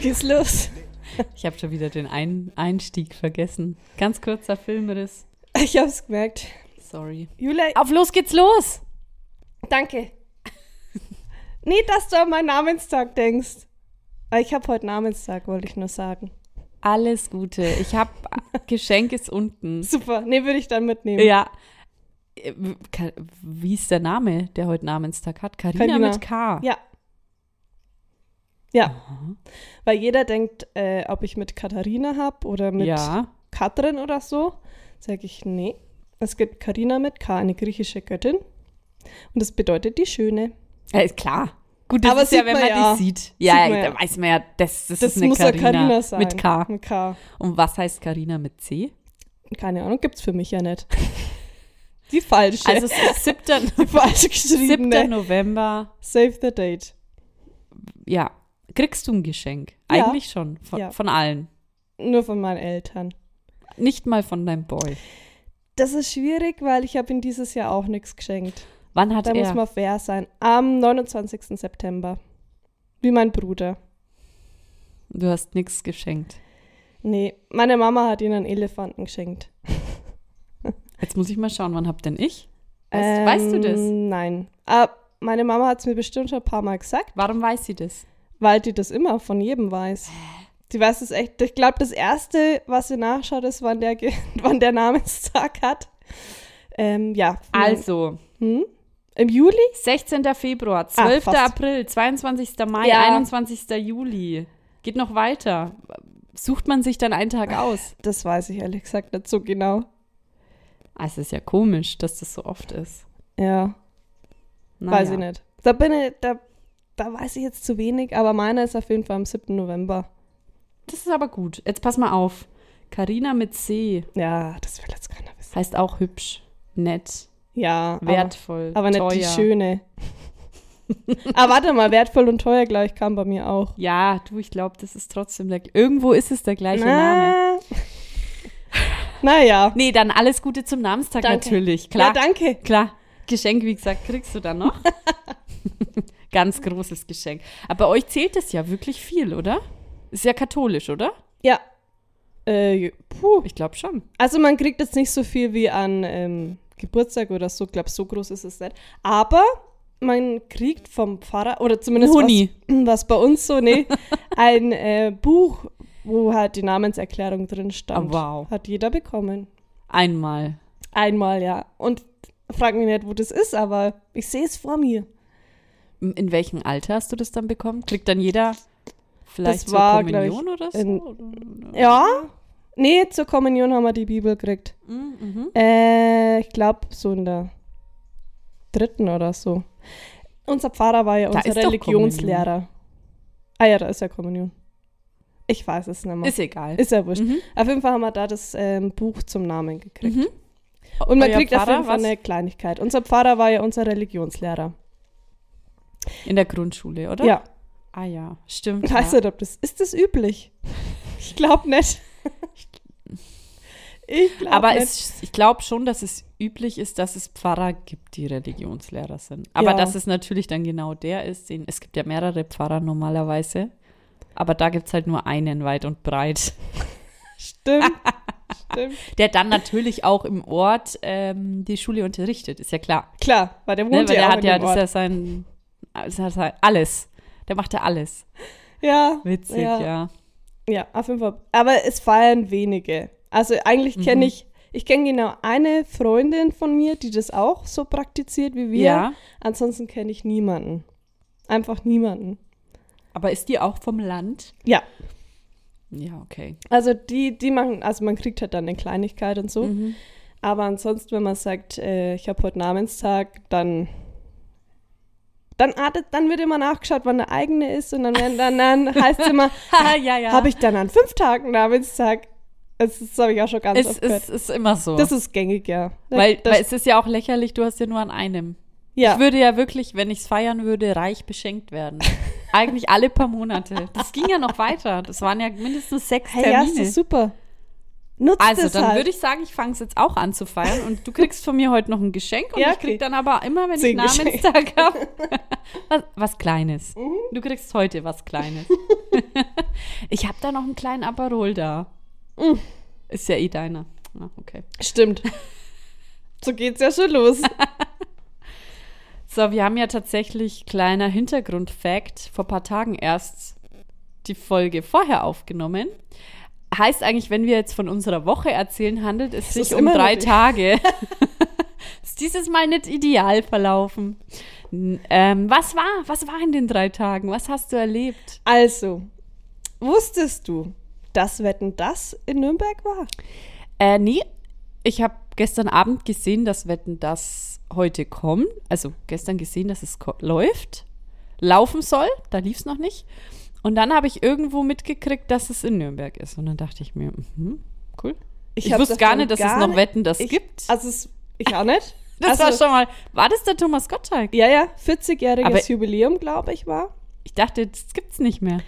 Los geht's los. Ich habe schon wieder den Ein Einstieg vergessen. Ganz kurzer Filmriss. Ich hab's gemerkt. Sorry. Julia, Auf los geht's los! danke. nee, dass du an meinen Namenstag denkst. Ich habe heute Namenstag, wollte ich nur sagen. Alles Gute. Ich habe Geschenk ist unten. Super, nee, würde ich dann mitnehmen. Ja. Äh, Wie ist der Name, der heute Namenstag hat? Carina. mit K. Ja. Ja. Weil jeder denkt, äh, ob ich mit Katharina hab oder mit Ja. Katrin oder so. Sage ich, nee. Es gibt Karina mit K, eine griechische Göttin. Und das bedeutet die Schöne. Ja, ist klar. Gut, das Aber ist ja, sieht wenn man ja. die sieht. Ja, da ja. weiß man ja, das, das, Das ist eine muss ja Carina Karina sein. mit K. Mit K. Und was heißt Carina mit C? Keine Ahnung, gibt's für mich ja nicht. Die falsche. Also es ist 7. die falsch 7. geschriebene. November. Save the date. Ja. Kriegst du ein Geschenk? Ja. Eigentlich schon. Von, Ja. von allen. Nur von meinen Eltern. Nicht mal von deinem Boy. Das ist schwierig, weil ich habe ihm dieses Jahr auch nichts geschenkt. Wann hat Da muss er? man fair sein. Am 29. September. Wie mein Bruder. Du hast nichts geschenkt. Nee, meine Mama hat ihm einen Elefanten geschenkt. Jetzt muss ich mal schauen, wann hab denn ich? Weißt, weißt du das? Ähm, Nein. Ah, meine Mama hat es mir bestimmt schon ein paar Mal gesagt, Warum weiß sie das? Weil die das immer von jedem weiß. Die weiß es echt. Ich glaube, das Erste, was sie nachschaut, ist, wann der, wann der Namenstag hat. Ähm, ja. Also, Hm? Im Juli? 16. Februar, 12. fast. April, 22. Mai, Ja. 21. Juli. Geht noch weiter. Sucht man sich dann einen Tag aus? Das weiß ich ehrlich gesagt nicht so genau. Ah, es ist ja komisch, dass das so oft ist. Ja, Naja. weiß ich nicht. Da bin ich, da, da weiß ich jetzt zu wenig, aber meiner ist auf jeden Fall am 7. November. Das ist aber gut. Jetzt pass mal auf. Carina mit C Ja, das will jetzt keiner wissen. heißt auch hübsch, nett, Ja, wertvoll, aber, aber nicht teuer. die schöne. aber warte mal, wertvoll und teuer gleich kam bei mir auch. Ja, du, ich glaube, das ist trotzdem der. Irgendwo ist es der gleiche Name. Na, naja. Nee, dann alles Gute zum Namenstag Danke. natürlich. Klar. Ja, danke. Klar. Geschenk, wie gesagt, kriegst du dann noch. Ganz großes Geschenk. Aber bei euch zählt das ja wirklich viel, oder? Ist ja katholisch, oder? Ja. Äh, puh. Ich glaube schon. Also man kriegt jetzt nicht so viel wie an ähm, Geburtstag oder so. Ich glaube, so groß ist es nicht. Aber man kriegt vom Pfarrer, oder zumindest. Was, was bei uns so, nee, ein äh, Buch, wo halt die Namenserklärung drin stand. Ah, wow. Hat jeder bekommen. Einmal. Einmal, ja. Und frag mich nicht, wo das ist, aber ich sehe es vor mir. In welchem Alter hast du das dann bekommen? Kriegt dann jeder vielleicht Das zur war, glaub Kommunion oder so? in- Ja. Nee, zur Kommunion haben wir die Bibel gekriegt. Mhm. Äh, ich glaube, so in der dritten oder so. Unser Pfarrer war ja Da unser Religionslehrer. Ah ja, da ist ja Kommunion. Ich weiß es nicht mehr. Ist egal. Ist ja wurscht. Mhm. Auf jeden Fall haben wir da das ähm, Buch zum Namen gekriegt. Mhm. Und man Euer kriegt auf Pfarrer, jeden Fall was? eine Kleinigkeit. Unser Pfarrer war ja unser Religionslehrer. In der Grundschule, oder? Ja. Ah ja, stimmt. Ich weiß ja. nicht, ob das. Ist das üblich? Ich glaube nicht. Ich glaube Aber nicht. es, ich glaube schon, dass es üblich ist, dass es Pfarrer gibt, die Religionslehrer sind. Aber Ja. dass es natürlich dann genau der ist, den, es gibt ja mehrere Pfarrer normalerweise. Aber da gibt es halt nur einen weit und breit. Stimmt. Stimmt. Der dann natürlich auch im Ort ähm, die Schule unterrichtet, ist ja klar. Klar, weil der Ne? wohnt Weil ja der hat ja, das ist ja sein, alles. Der macht ja alles. Ja. Witzig, Ja. ja. Ja, auf jeden Fall. Aber es feiern wenige. Also eigentlich Mhm. kenne ich, ich kenne genau eine Freundin von mir, die das auch so praktiziert wie wir. Ja. Ansonsten kenne ich niemanden. Einfach niemanden. Aber ist die auch vom Land? Ja, Ja, okay. also die, die machen, also man kriegt halt dann eine Kleinigkeit und so. Mhm. Aber ansonsten, wenn man sagt, äh, ich habe heute Namenstag, dann dann, artet, dann wird immer nachgeschaut, wann der eigene ist und dann, dann, dann heißt es immer, ja, ja. habe ich dann an fünf Tagen Namenstag? Das, das habe ich auch schon ganz es oft gehört. ist, ist immer so. Das ist gängig, ja. Weil, das, weil es ist ja auch lächerlich, du hast ja nur an einem. ja. Ich würde ja wirklich, wenn ich es feiern würde, reich beschenkt werden. Eigentlich alle paar Monate. Das ging ja noch weiter. Das waren ja mindestens sechs hey, ja, Termine. ist das super. Nutzt Also, dann halt. würde ich sagen, ich fange es jetzt auch an zu feiern und du kriegst von mir heute noch ein Geschenk und Ja, ich krieg okay. dann aber immer, wenn ich Zehn Geschenke. Namenstag habe, was, was Kleines. Mhm. Du kriegst heute was Kleines. ich habe da noch einen kleinen Aperol da. Mhm. Ist ja eh deiner. Ah, okay. Stimmt. so geht's ja schon los. So, wir haben ja tatsächlich kleiner Hintergrund-Fact vor ein paar Tagen erst die Folge vorher aufgenommen. Heißt eigentlich, wenn wir jetzt von unserer Woche erzählen, handelt es sich ist um drei die- Tage. ist dieses Mal nicht ideal verlaufen. Ähm, was war, was war in den drei Tagen? Was hast du erlebt? Also, wusstest du, dass Wetten das in Nürnberg war? Äh, nee, ich habe gestern Abend gesehen, dass Wetten das heute kommt. Also gestern gesehen, dass es läuft, laufen soll. Da lief es noch nicht. Und dann habe ich irgendwo mitgekriegt, dass es in Nürnberg ist. Und dann dachte ich mir, mhm, cool. Ich, hab wusste gar nicht, dass gar es noch Wetten das ich, gibt. Also, es, ich auch nicht. das also, war schon mal. War das der Thomas Gottschalk? Ja, ja, 40-jähriges Aber- Jubiläum, glaube ich, war. Ich dachte, das gibt's nicht mehr.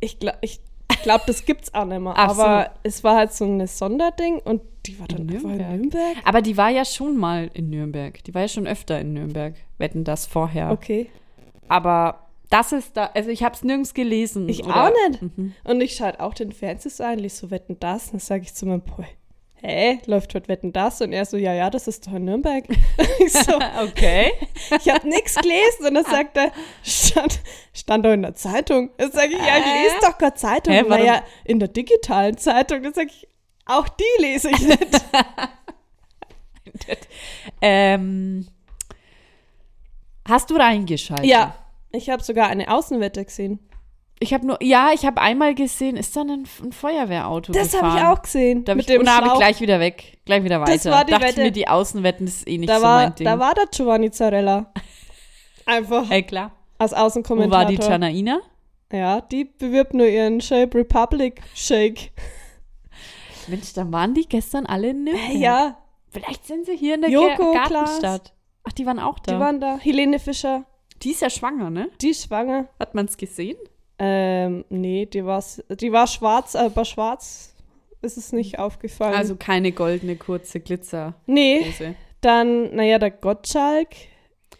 Ich glaube, ich glaube, das gibt's auch nicht mehr. Ach so. aber es war halt so ein Sonderding und die war dann In einfach in Nürnberg. Nürnberg. Aber die war ja schon mal in Nürnberg. Die war ja schon öfter in Nürnberg. Wetten das vorher. Okay. Aber das ist da, also ich habe es nirgends gelesen. Ich oder- auch nicht. Mhm. Und ich schalte auch den Fernseher ein, lies so Wetten das. Dann sage ich zu meinem Boy, hä, läuft heute Wetten das? Und er so, ja, ja, das ist doch in Nürnberg. ich so, Okay. ich habe nichts gelesen. Und dann sagt er, stand, stand doch in der Zeitung. Dann sage ich, ja, ich lese doch keine Zeitung. Hä, naja, in der digitalen Zeitung. Dann sage ich, auch die lese ich nicht. ähm, hast du reingeschaltet? ja, ich habe sogar eine Außenwette gesehen. Ich habe nur, ja, ich habe einmal gesehen, ist da ein, ein Feuerwehrauto Das habe ich auch gesehen. Da mit ich, dem und da habe ich gleich wieder weg, gleich wieder weiter. Das war die Dachte Wette. mir, die Außenwetten, ist eh nicht da so war, mein Ding. Da war der Giovanni Zarella. Einfach Ey, klar. als Wo war Außenkommentator. die Janaina? Ja, die bewirbt nur ihren Shape Republic Shake. Mensch, dann waren die gestern alle in Nürnberg. Äh, ja, Vielleicht sind sie hier in der Joko, Ge- Klaas. Gartenstadt. Ach, die waren auch da. die waren da. Helene Fischer, die ist ja schwanger, ne? die ist schwanger. Hat man es gesehen? Ähm, nee, die war, die war schwarz, aber schwarz ist es nicht aufgefallen. Also keine goldene, kurze Glitzerhose. nee, dann, naja, der Gottschalk.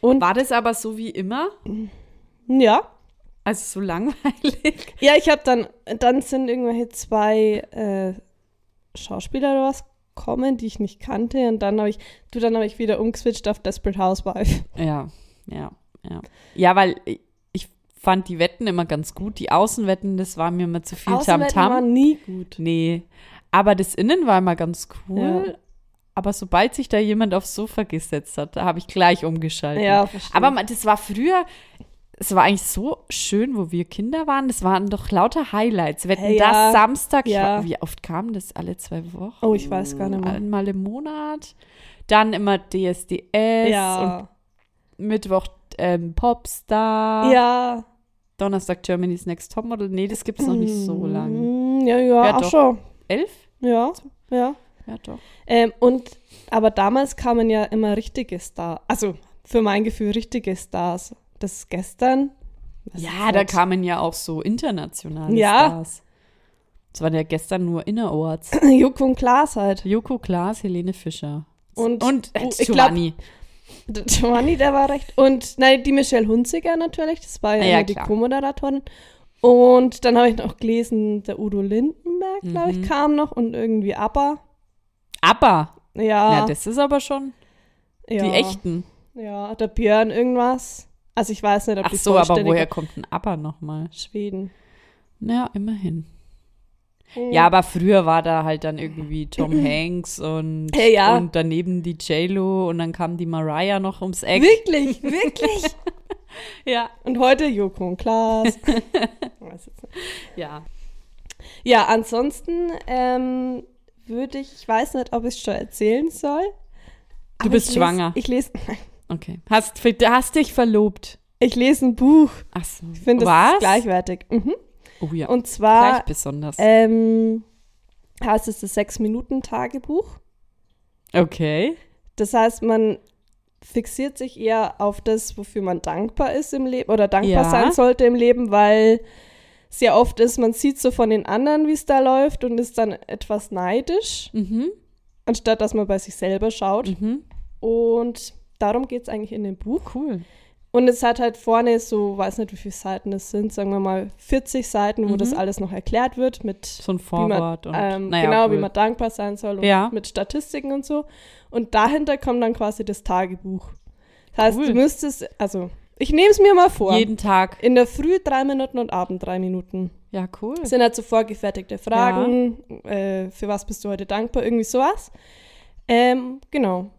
Und, War das aber so wie immer? ja. Also so langweilig? Ja, ich habe dann, dann sind irgendwelche zwei äh, Schauspieler oder was kommen, die ich nicht kannte. Und dann habe ich, du, dann habe ich wieder umgeswitcht auf Desperate Housewife. Ja, ja, ja. Ja, weil ich- fand die Wetten immer ganz gut. Die Außenwetten, das war mir immer zu viel Tamtam. waren nie gut. Nee. Aber das Innen war immer ganz cool. Ja. Aber sobald sich da jemand aufs Sofa gesetzt hat, da habe ich gleich umgeschaltet. Ja, verstehe. Aber das war früher, es war eigentlich so schön, wo wir Kinder waren. Das waren doch lauter Highlights. Wetten, Ja, das Samstag. ja. Wie oft kam das? Alle zwei Wochen? Oh, ich weiß gar nicht mehr. Einmal im Monat. Dann immer DSDS ja. und Mittwoch ähm, Popstar. ja. Donnerstag Germany's Next Topmodel. Nee, das gibt es noch nicht so lange. Mm, Ja, ja, Ja, auch doch. schon. Elf? Ja, ja. Ja, doch. Ähm, und, aber damals kamen ja immer richtige Stars. Also, für mein Gefühl richtige Stars. Das gestern. weiß Ja, da kamen ja auch so internationale Ja. Stars. Das waren ja gestern nur Innerorts. Joko und Klaas halt. Joko Klaas, Helene Fischer. Und, Und äh, oh, ich Giovanni. Der Giovanni, der war recht. Und nein, die Michelle Hunziger natürlich, das war ja, Ja, immer die. Co-Moderatorin. Und dann habe ich noch gelesen, der Udo Lindenberg, glaube ich, Mhm. kam noch und irgendwie ABBA. Aber, Ja, ja, das ist aber schon ja, die echten. Ja, der Björn irgendwas. Also ich weiß nicht, ob Ach die so, aber woher kommt ein Aber nochmal? Schweden. Ja, immerhin. Hm. Ja, aber früher war da halt dann irgendwie Tom Hanks und, Ja, und daneben die J-Lo und dann kam die Mariah noch ums Eck. Wirklich, wirklich. Ja. Und heute Joko und Klaas. Ja. ja, ansonsten ähm, würde ich, ich weiß nicht, ob ich es schon erzählen soll. Du bist ich schwanger. Lese, ich lese Okay. Hast, hast dich verlobt. ich lese ein Buch. Ach so. Ich finde, das ist gleichwertig. Mhm. Oh ja. Und Gleich zwar besonders. ähm, heißt es das Sechs-Minuten-Tagebuch. okay. Das heißt, man fixiert sich eher auf das, wofür man dankbar ist im Leben oder dankbar Ja. sein sollte im Leben, weil sehr oft ist, man sieht so von den anderen, wie es da läuft und ist dann etwas neidisch, Mhm. anstatt dass man bei sich selber schaut. Mhm. Und darum geht es eigentlich in dem Buch. Cool. Und es hat halt vorne so, weiß nicht, wie viele Seiten es sind, sagen wir mal 40 Seiten, wo Mhm. das alles noch erklärt wird mit So ein wie man, Vorwort und ähm, naja, genau, cool. wie man dankbar sein soll und Ja. mit Statistiken und so. Und dahinter kommt dann quasi das Tagebuch. Das heißt, Cool. du müsstest, also ich nehme es mir mal vor. jeden Tag. in der Früh drei Minuten und Abend drei Minuten. Ja, cool. Das sind halt so vorgefertigte Fragen. Äh, für was bist du heute dankbar? Irgendwie sowas. Ähm, genau.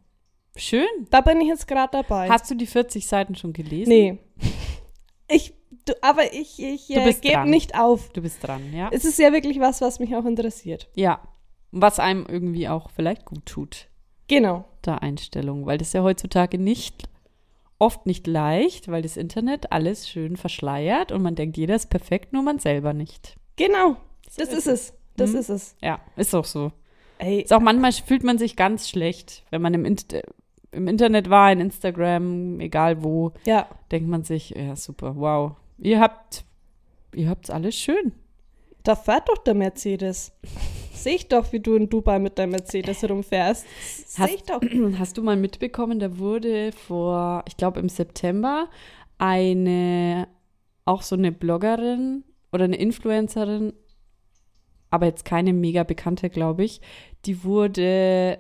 Schön. Da bin ich jetzt gerade dabei. Hast du die 40 Seiten schon gelesen? nee. Ich, du, aber ich, ich Du äh, bist gebe nicht auf. Du bist dran, ja? Es ist ja wirklich was, was mich auch interessiert. Ja. Was einem irgendwie auch vielleicht gut tut, Genau. der Einstellung. Weil das ist ja heutzutage nicht, oft nicht leicht, weil das Internet alles schön verschleiert und man denkt, jeder ist perfekt, nur man selber nicht. Genau. Das ist es. Das Mhm. ist es. Ja, ist auch so. Ey, Ist auch manchmal fühlt man sich ganz schlecht, wenn man im, Int äh, im Internet war, in Instagram, egal wo, ja. denkt man sich, ja super, wow, ihr habt, ihr habt's alles schön. Da fährt doch der Mercedes. Sehe ich doch, wie du in Dubai mit deinem Mercedes rumfährst. Sehe Hast- ich doch. Hast du mal mitbekommen, da wurde vor, ich glaube im September, eine, auch so eine Bloggerin oder eine Influencerin, aber jetzt keine mega bekannte, glaube ich, die wurde,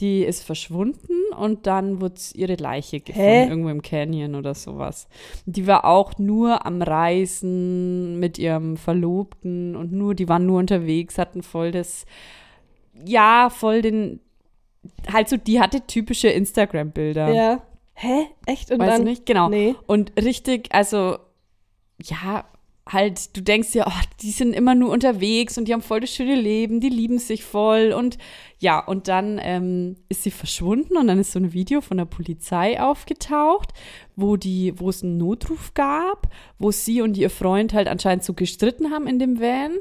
die ist verschwunden und dann wurde ihre Leiche gefunden, Hä? irgendwo im Canyon oder sowas. Die war auch nur am Reisen mit ihrem Verlobten und nur, die waren nur unterwegs, hatten voll das, ja, voll den, halt so, die hatte typische Instagram-Bilder. Ja. Hä? Echt? Und Weißt dann? du nicht? Genau. Nee. Und richtig, also, ja, halt, du denkst ja, oh, die sind immer nur unterwegs und die haben voll das schöne Leben, die lieben sich voll und ja, und dann ähm, ist sie verschwunden und dann ist so ein Video von der Polizei aufgetaucht, wo die, wo es einen Notruf gab, wo sie und ihr Freund halt anscheinend so gestritten haben in dem Van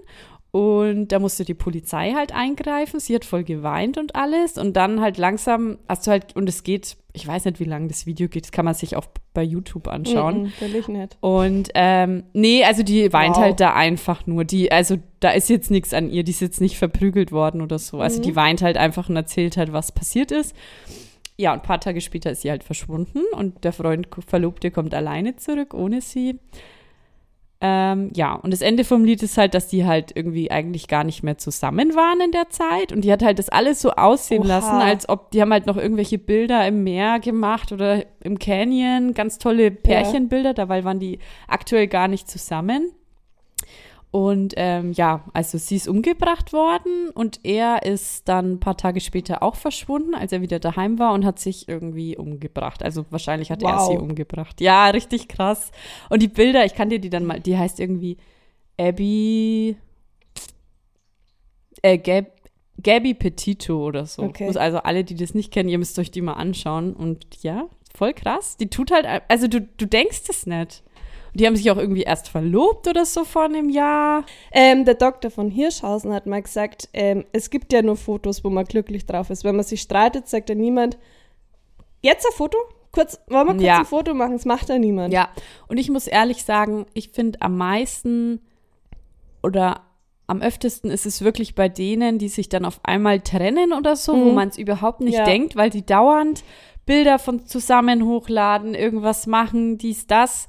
und da musste die Polizei halt eingreifen. Sie hat voll geweint und alles. Und dann halt langsam, hast du halt, und es geht, ich weiß nicht, wie lange das Video geht, das kann man sich auch bei YouTube anschauen. Will ich nicht. Und ähm, nee, also die weint Wow. halt da einfach nur. Die, also da ist jetzt nichts an ihr, die ist jetzt nicht verprügelt worden oder so. Also Mhm. die weint halt einfach und erzählt halt, was passiert ist. Ja, und ein paar Tage später ist sie halt verschwunden und der Freund, Verlobte kommt alleine zurück, ohne sie. Ähm, ja, und das Ende vom Lied ist halt, dass die halt irgendwie eigentlich gar nicht mehr zusammen waren in der Zeit. Und die hat halt das alles so aussehen Oha. lassen, als ob die haben halt noch irgendwelche Bilder im Meer gemacht oder im Canyon, ganz tolle Pärchenbilder, dabei waren die aktuell gar nicht zusammen. Und ähm, ja, also sie ist umgebracht worden und er ist dann ein paar Tage später auch verschwunden, als er wieder daheim war und hat sich irgendwie umgebracht. Also wahrscheinlich hat er Wow. sie umgebracht. Ja, richtig krass. Und die Bilder, ich kann dir die dann mal, die heißt irgendwie Abby, äh, Gab, Gabby Petito oder so. Okay. Also alle, die das nicht kennen, ihr müsst euch die mal anschauen. Und ja, voll krass. Die tut halt, also du, du denkst es nicht. Die haben sich auch irgendwie erst verlobt oder so vor einem Jahr. Ähm, der Doktor von Hirschhausen hat mal gesagt, ähm, es gibt ja nur Fotos, wo man glücklich drauf ist. Wenn man sich streitet, sagt ja niemand, jetzt ein Foto? Kurz, wollen wir kurz Ja. ein Foto machen? Das macht ja niemand. Ja, und ich muss ehrlich sagen, ich finde am meisten oder am öftesten ist es wirklich bei denen, die sich dann auf einmal trennen oder so, wo Mhm. man es überhaupt nicht Ja. denkt, weil die dauernd Bilder von zusammen hochladen, irgendwas machen, dies, das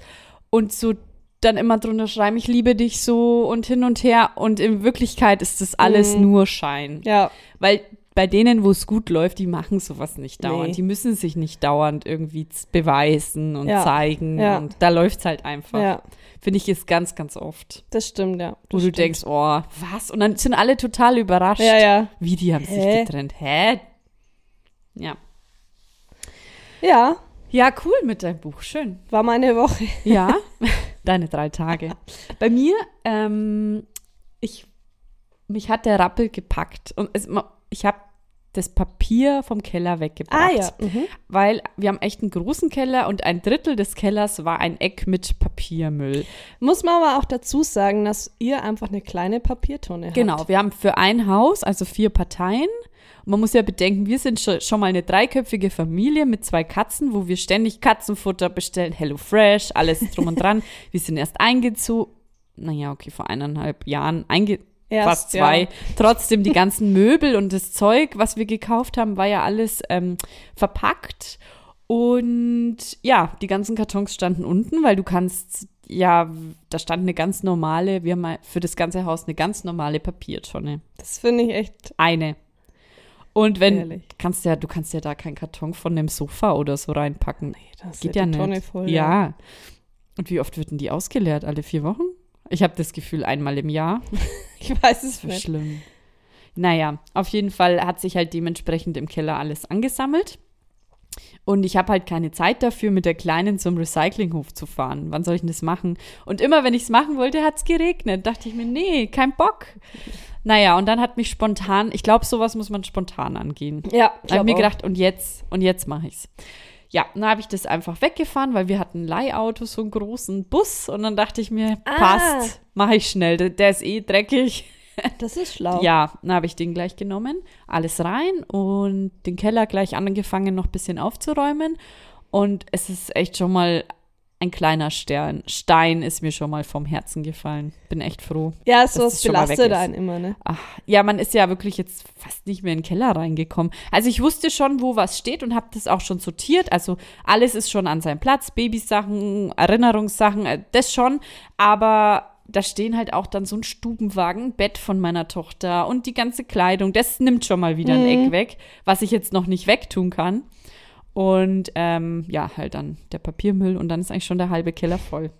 und so dann immer drunter schreiben, ich liebe dich so und hin und her und in Wirklichkeit ist das alles Mhm. nur Schein. Ja, Weil bei denen, wo es gut läuft, die machen sowas nicht dauernd. Nee. Die müssen sich nicht dauernd irgendwie beweisen und Ja. zeigen. Ja. Und da läuft es halt einfach. ja, Finde ich ist ganz, ganz oft. das stimmt, ja. Wo Das du stimmt. denkst, oh, was? Und dann sind alle total überrascht. Ja, ja. Wie, die haben sich Hä? getrennt. Hä? Ja. Ja, Ja, cool mit deinem Buch. Schön. war meine Woche. Ja, deine drei Tage. Bei mir, ähm, ich, mich hat der Rappel gepackt. Und es, ich habe das Papier vom Keller weggebracht. Ah ja. Mhm. Weil wir haben echt einen großen Keller und ein Drittel des Kellers war ein Eck mit Papiermüll. Muss man aber auch dazu sagen, dass ihr einfach eine kleine Papiertonne Genau, habt. wir haben für ein Haus, also vier Parteien. Man muss ja bedenken, wir sind schon, mal eine dreiköpfige Familie mit zwei Katzen, wo wir ständig Katzenfutter bestellen, Hello Fresh, alles drum und dran. wir sind erst eingezogen. naja, okay, vor eineinhalb Jahren einge Erst, fast zwei. ja. Trotzdem die ganzen Möbel und das Zeug, was wir gekauft haben, war ja alles ähm, verpackt. Und ja, die ganzen Kartons standen unten, weil du kannst, ja, da stand eine ganz normale, wir haben mal für das ganze Haus eine ganz normale Papiertonne. Das finde ich echt Eine. Und wenn, Ehrlich. kannst ja, du kannst ja da keinen Karton von einem Sofa oder so reinpacken. das Geht ja die nicht. Tonne voll. ja. Und wie oft wird denn die ausgeleert? Alle vier Wochen? Ich habe das Gefühl, einmal im Jahr. Ich weiß es nicht. schlimm. Naja, auf jeden Fall hat sich halt dementsprechend im Keller alles angesammelt. Und ich habe halt keine Zeit dafür, mit der Kleinen zum Recyclinghof zu fahren. Wann soll ich denn das machen? Und immer, wenn ich es machen wollte, hat es geregnet. Dachte ich mir, nee, kein Bock. Naja, und dann hat mich spontan, ich glaube, sowas muss man spontan angehen. Ja, Da habe ich mir gedacht, und jetzt, und jetzt mache ich's. Ja, dann habe ich das einfach weggefahren, weil wir hatten ein Leihauto, so einen großen Bus. Und dann dachte ich mir, Ah. passt, mache ich schnell. Der, der ist eh dreckig. das ist schlau. Ja, dann habe ich den gleich genommen, alles rein und den Keller gleich angefangen, noch ein bisschen aufzuräumen. Und es ist echt schon mal ein kleiner Stern. Stein ist mir schon mal vom Herzen gefallen. Bin echt froh. Ja, mal weg belastet einen immer, ne? Ach, ja, man ist ja wirklich jetzt fast nicht mehr in den Keller reingekommen. Also ich wusste schon, wo was steht und habe das auch schon sortiert. Also alles ist schon an seinem Platz. Babysachen, Erinnerungssachen, äh, das schon. Aber da stehen halt auch dann so ein Stubenwagen, Bett von meiner Tochter und die ganze Kleidung. Das nimmt schon mal wieder ein Eck weg, was ich jetzt noch nicht wegtun kann. Und ähm, ja, halt dann der Papiermüll und dann ist eigentlich schon der halbe Keller voll.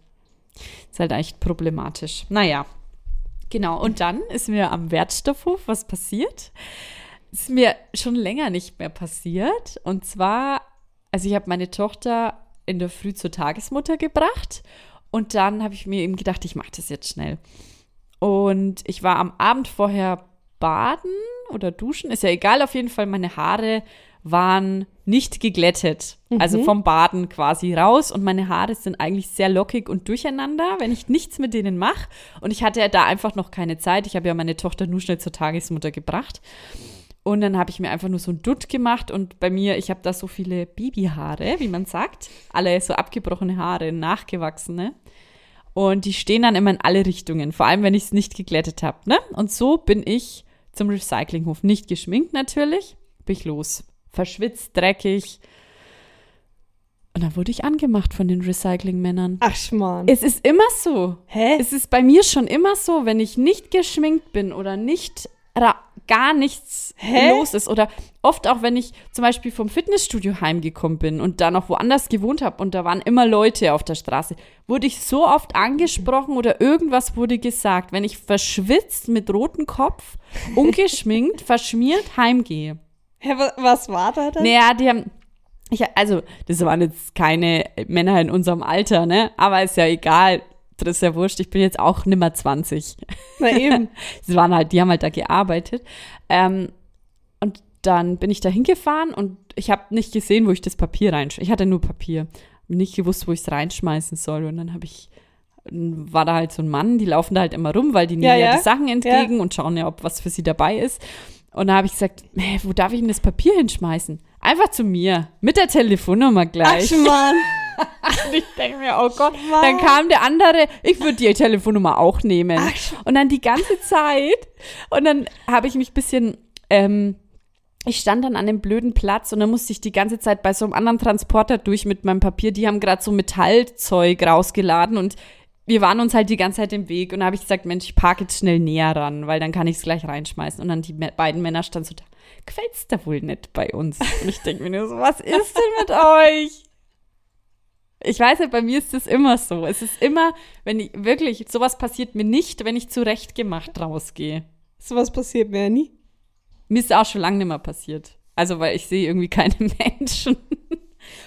Ist halt echt problematisch. Naja, Genau, und dann ist mir am Wertstoffhof was passiert. Ist mir schon länger nicht mehr passiert. Und zwar, also ich habe meine Tochter in der Früh zur Tagesmutter gebracht und dann habe ich mir eben gedacht, ich mache das jetzt schnell. Und ich war am Abend vorher baden oder duschen, ist ja egal, auf jeden Fall meine Haare waren nicht geglättet. Also vom Baden quasi raus und meine Haare sind eigentlich sehr lockig und durcheinander, wenn ich nichts mit denen mache. Und ich hatte ja da einfach noch keine Zeit. Ich habe ja meine Tochter nur schnell zur Tagesmutter gebracht. Und dann habe ich mir einfach nur so ein Dutt gemacht und bei mir, ich habe da so viele Babyhaare, wie man sagt. Alle so abgebrochene Haare, nachgewachsene. Und die stehen dann immer in alle Richtungen, vor allem wenn ich es nicht geglättet habe. Ne? Und so bin ich zum Recyclinghof. Nicht geschminkt natürlich, bin ich los. Verschwitzt, dreckig. Und dann wurde ich angemacht von den Recyclingmännern. Ach, Schmarrn. Es ist immer so. Hä? Es ist bei mir schon immer so, wenn ich nicht geschminkt bin oder nicht gar nichts Hä? los ist oder oft auch, wenn ich zum Beispiel vom Fitnessstudio heimgekommen bin und da noch woanders gewohnt habe und da waren immer Leute auf der Straße, wurde ich so oft angesprochen oder irgendwas wurde gesagt, wenn ich verschwitzt mit rotem Kopf, ungeschminkt, verschmiert heimgehe. Hä, wa- was war da denn? Naja, die haben. Ich, also, das waren jetzt keine Männer in unserem Alter, ne? Aber ist ja egal. Das ist ja wurscht. Ich bin jetzt auch nimmer 20. Na eben. Sie waren halt, die haben halt da gearbeitet. Ähm, und dann bin ich da hingefahren und ich habe nicht gesehen, wo ich das Papier reinschmeiße. Ich hatte nur Papier. Nicht gewusst, wo ich es reinschmeißen soll. Und dann habe ich, war da halt so ein Mann, die laufen da halt immer rum, weil die nehmen Ja, ja, ja. die Sachen entgegen und schauen ja, ob was für sie dabei ist. Und da habe ich gesagt, hä, wo darf ich denn das Papier hinschmeißen? Einfach zu mir, mit der Telefonnummer Ach, gleich. Schmarrn. Und ich denke mir, oh Gott. Dann kam der andere, ich würde die Telefonnummer auch nehmen. und dann die ganze Zeit. Und dann habe ich mich ein bisschen, ähm, ich stand dann an dem blöden Platz und dann musste ich die ganze Zeit bei so einem anderen Transporter durch mit meinem Papier. Die haben gerade so Metallzeug rausgeladen und wir waren uns halt die ganze Zeit im Weg. Und da habe ich gesagt, Mensch, ich parke jetzt schnell näher ran, weil dann kann ich es gleich reinschmeißen. Und dann die beiden Männer standen so da, gefällt's da wohl nicht bei uns? Und ich denke mir nur so, was ist denn mit euch? Ich weiß nicht, bei mir ist es immer so. Es ist immer, wenn ich wirklich, sowas passiert mir nicht, wenn ich zurechtgemacht rausgehe. Sowas passiert mir ja nie. Mir ist auch schon lange nicht mehr passiert. Also, weil ich sehe irgendwie keine Menschen.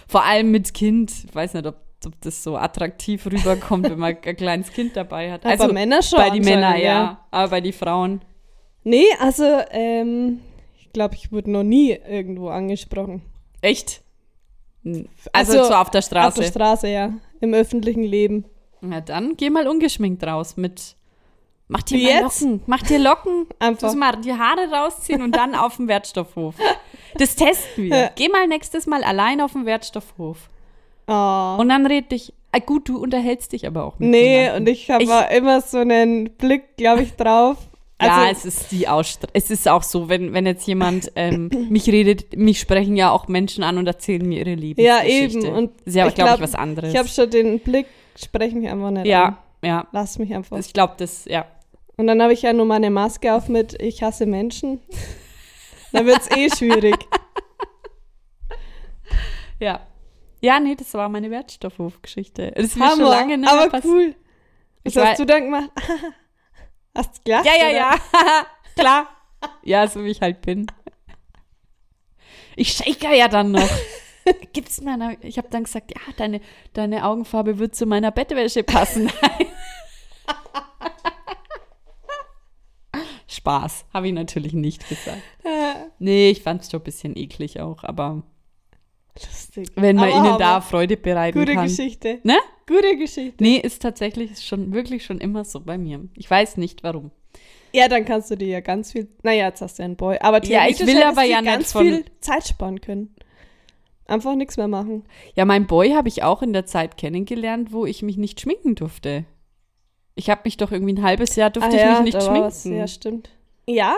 Vor allem mit Kind. Ich weiß nicht, ob, ob das so attraktiv rüberkommt, wenn man ein kleines Kind dabei hat. Aber Also, Männer schon bei die Männer, ja. ja. Aber bei die Frauen. Nee, also, ähm, ich glaube, ich wurde noch nie irgendwo angesprochen. Echt? Also, Also, so auf der Auf Straße. der Straße, ja. Im öffentlichen Leben. Na dann, geh mal ungeschminkt raus mit. Mach dir jetzt? Locken. Mach dir Locken. Einfach. Du mal die Haare rausziehen und dann auf den Wertstoffhof. Das testen wir. Geh mal nächstes Mal allein auf den Wertstoffhof. Oh. Und dann red dich. Ah, gut, du unterhältst dich aber auch mit Nee, jemandem. und ich habe Ich- immer so einen Blick, glaube ich, drauf. ja, Also, es ist die Ausstrahlung. Es ist auch so, wenn, wenn jetzt jemand ähm, mich redet, mich sprechen ja auch Menschen an und erzählen mir ihre ja, Lebensgeschichte. eben. Und das ist ja, ich glaube ich, glaub, was anderes. ich habe schon den Blick, sprech mich einfach nicht an. ja, ja. Lass mich einfach. Ich glaube, das, ja. Und dann habe ich ja nur meine Maske auf mit Ich hasse Menschen. dann wird es eh schwierig. Ja. Ja, nee, das war meine Wertstoffhofgeschichte. Das ist mir schon lange nicht mehr aber passiert. cool. Was hast du dann gemacht? hast du gelacht? Ja, ja, oder? ja. Klar. Ja, so wie ich halt bin. Ich shake ja dann noch. Gibt's mir eine, ich habe dann gesagt, ja, deine, deine Augenfarbe wird zu meiner Bettwäsche passen. Spaß, habe ich natürlich nicht gesagt. Nee, ich fand's schon ein bisschen eklig auch, aber Lustig. wenn man Aber ihnen Hammer. da Freude bereiten Gute kann. Geschichte. Ne? Gute Geschichte. Nee, ist tatsächlich ist schon wirklich schon immer so bei mir. Ich weiß nicht warum. Ja, dann kannst du dir ja ganz viel. Naja, jetzt hast du einen Boy. Aber Ja, ich will aber ja ganz viel Zeit sparen können. Einfach nichts mehr machen. Ja, mein Boy habe ich auch in der Zeit kennengelernt, wo ich mich nicht schminken durfte. Ich habe mich doch irgendwie ein halbes Jahr durfte Ah ich ja, mich nicht schminken. was. Ja, stimmt. Ja.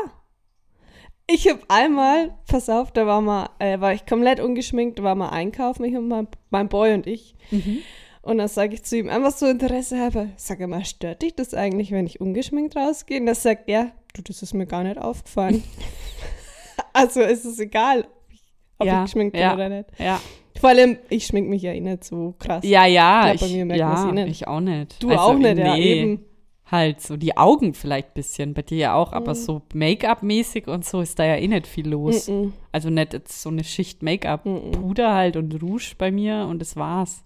Ich habe einmal, pass auf, da war mal, äh, war ich komplett ungeschminkt, war mal einkaufen, ich und mein, mein Boy und ich. Mhm. Und dann sage ich zu ihm, einfach so Interesse halber, sag mal, stört dich das eigentlich, wenn ich ungeschminkt rausgehe? Und das sagt er, du, das ist mir gar nicht aufgefallen. also ist es egal, ob Ja, ich geschminkt ja. bin oder nicht. Ja, Vor allem, ich schmink mich ja eh nicht so krass. ja, ja. Ich man's ja, eh ich auch nicht. Du Also, auch nicht, ja, nee, eben. Halt so die Augen vielleicht ein bisschen, bei dir ja auch, Mhm. aber so Make-up-mäßig und so ist da ja eh nicht viel los. Mm-mm. Also nicht jetzt so eine Schicht Make-up, Mhm. Puder halt und Rouge bei mir und das war's.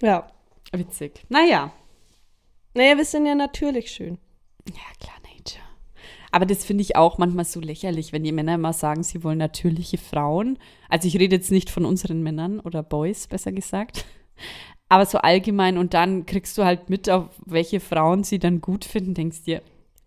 Ja. Witzig. Naja. Naja, wir sind ja natürlich schön. Ja, klar, Nature. Aber das finde ich auch manchmal so lächerlich, wenn die Männer immer sagen, sie wollen natürliche Frauen. Also ich rede jetzt nicht von unseren Männern oder Boys, besser gesagt. Aber so allgemein und dann kriegst du halt mit, auf welche Frauen sie dann gut finden, denkst dir,